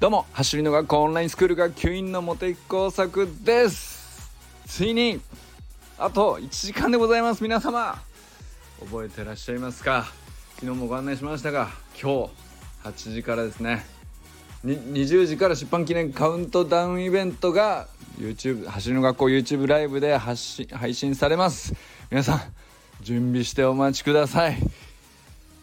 どうも走りの学校オンラインスクール学級員の茂木工作です。ついにあと1時間でございます皆様。覚えてらっしゃいますか？昨日もご案内しましたが今日8時からですね。20時から出版記念カウントダウンイベントが YouTube 走りの学校 YouTube ライブで発信配信されます。皆さん準備してお待ちください。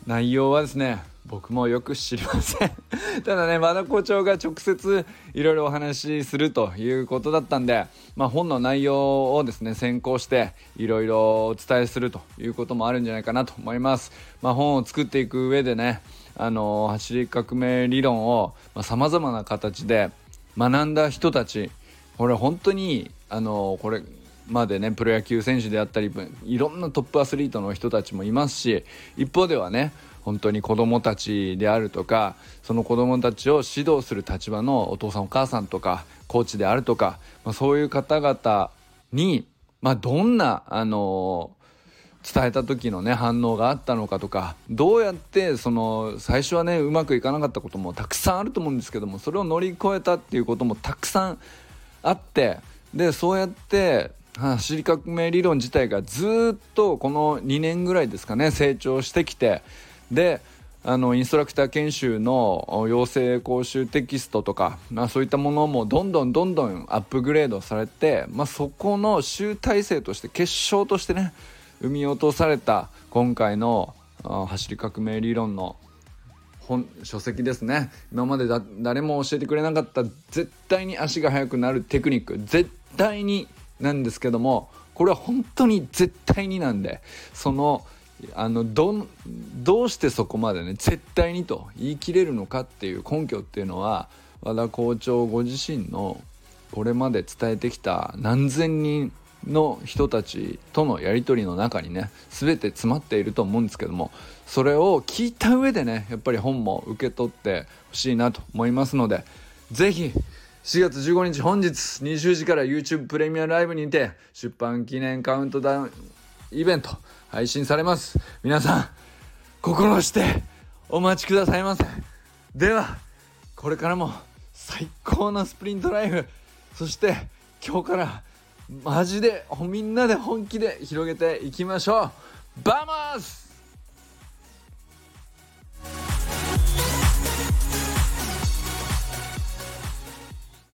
内容はですね僕もよく知りません。ただね和田校長が直接いろいろお話しするということだったんで、まあ、本の内容をですね先行していろいろお伝えするということもあるんじゃないかなと思います、まあ、本を作っていく上でねあの走り革命理論をさまざ、まな形で学んだ人たちこれ本当にあのこれまでねプロ野球選手であったりいろんなトップアスリートの人たちもいますし一方ではね本当に子どもたちであるとかその子どもたちを指導する立場のお父さんお母さんとかコーチであるとか、まあ、そういう方々に、まあ、どんな、あの伝えた時のね反応があったのかとかどうやってその最初はねうまくいかなかったこともたくさんあると思うんですけどもそれを乗り越えたっていうこともたくさんあってでそうやって走り革命理論自体がずっとこの2年ぐらいですかね成長してきてであのインストラクター研修の養成講習テキストとか、まあ、そういったものもどんどんどんどんアップグレードされて、まあ、そこの集大成として結晶としてね生み落とされた今回の走り革命理論の本書籍ですね。今までだ誰も教えてくれなかった絶対に足が速くなるテクニック絶対になんですけどもこれは本当に絶対になんでそのあのどどうしてそこまでね絶対にと言い切れるのかっていう根拠っていうのは和田校長ご自身のこれまで伝えてきた何千人の人たちとのやり取りの中にね全て詰まっていると思うんですけどもそれを聞いた上でねやっぱり本も受け取ってほしいなと思いますので是非4月15日本日20時から YouTube プレミアライブにて出版記念カウントダウンイベント配信されます。皆さん心してお待ちくださいませ。ではこれからも最高のスプリントライフそして今日からマジでみんなで本気で広げていきましょう。バマス